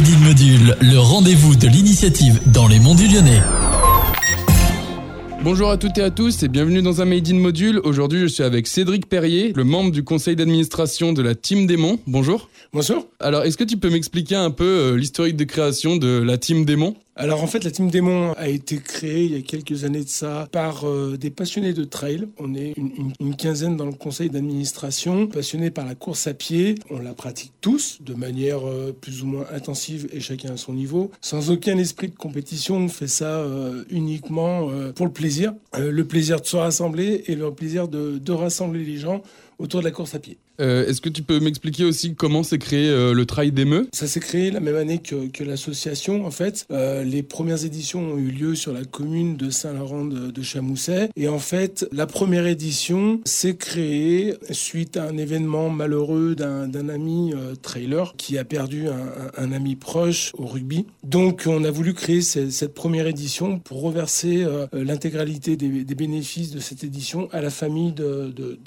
Module, le rendez-vous de l'initiative dans les monts du Lyonnais. Bonjour à toutes et à tous et bienvenue dans un Made in Module. Aujourd'hui, je suis avec Cédric Perrier, le membre du conseil d'administration de la Team Démon. Bonjour. Bonjour. Alors, est-ce que tu peux m'expliquer un peu euh, l'historique de création de la Team Démon alors en fait, la Team Démon a été créée il y a quelques années de ça par euh, des passionnés de trail. On est une, quinzaine dans le conseil d'administration, passionnés par la course à pied. On la pratique tous de manière euh, plus ou moins intensive et chacun à son niveau, sans aucun esprit de compétition. On fait ça euh, uniquement pour le plaisir, le plaisir de se rassembler et le plaisir de, de rassembler les gens autour de la course à pied. Euh, Est-ce que tu peux m'expliquer aussi comment s'est créé euh, le Trail d'Emeux Ça s'est créé la même année que, que l'association. En fait, euh, les premières éditions ont eu lieu sur la commune de Saint-Laurent de, de, Chamousset. Et en fait, la première édition s'est créée suite à un événement malheureux d'un ami trailer qui a perdu un, un, un, ami proche au rugby. Donc, on a voulu créer cette, cette première édition pour reverser l'intégralité des, des, bénéfices de cette édition à la famille de, de.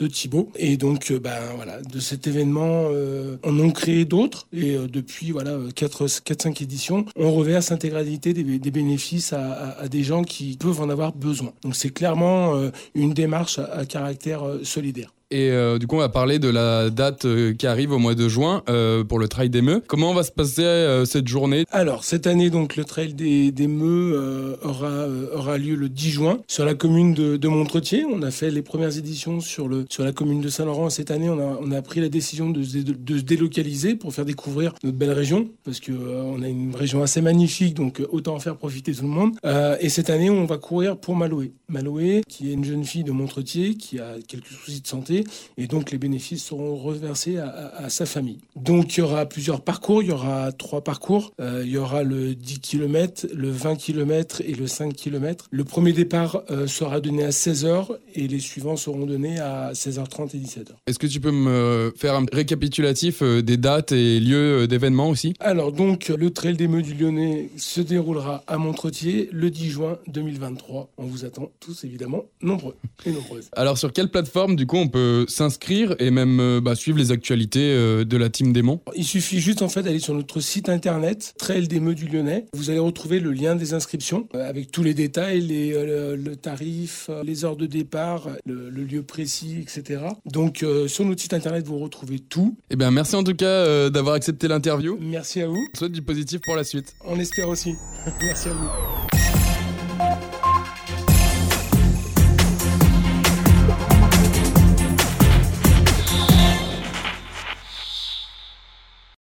Et donc, euh, voilà de cet événement, euh, on en crée d'autres et euh, depuis voilà 4-5 éditions, on reverse l'intégralité des, bénéfices à, des gens qui peuvent en avoir besoin. Donc c'est clairement une démarche à, caractère solidaire. Et euh, du coup, on va parler de la date euh, qui arrive au mois de juin euh, pour le Trail des Meux. Comment va se passer cette journée? Alors, cette année, donc, le Trail des, Meux aura, aura lieu le 10 juin sur la commune de, Montretier. On a fait les premières éditions sur, le, sur la commune de Saint-Laurent. Cette année, on a, on a pris la décision de, se délocaliser pour faire découvrir notre belle région parce que on a une région assez magnifique, donc autant en faire profiter tout le monde. et cette année, on va courir pour Maloé. Maloé, qui est une jeune fille de Montretier qui a quelques soucis de santé et donc les bénéfices seront reversés à, à, à, sa famille. Donc il y aura plusieurs parcours, il y aura trois parcours, euh, il y aura le 10 km, le 20 km et le 5 km. Le premier départ euh, sera donné à 16h et les suivants seront donnés à 16h30 et 17h. Est-ce que tu peux me faire un récapitulatif euh, des dates et lieux d'événements aussi? Alors donc le Trail des Meux du Lyonnais se déroulera à Montretier le 10 juin 2023. On vous attend tous évidemment nombreux et nombreuses. Alors sur quelle plateforme du coup on peut s'inscrire et même euh, bah, suivre les actualités euh, de la team Démon Il suffit juste en fait d'aller sur notre site internet Trail des Meux du Lyonnais. Vous allez retrouver le lien des inscriptions euh, avec tous les détails, les, le, le, tarif, les heures de départ, le, le lieu précis, etc. Donc sur notre site internet vous retrouvez tout. Eh bien merci en tout cas d'avoir accepté l'interview. Merci à vous. Souhaite du positif pour la suite. On espère aussi. merci à vous.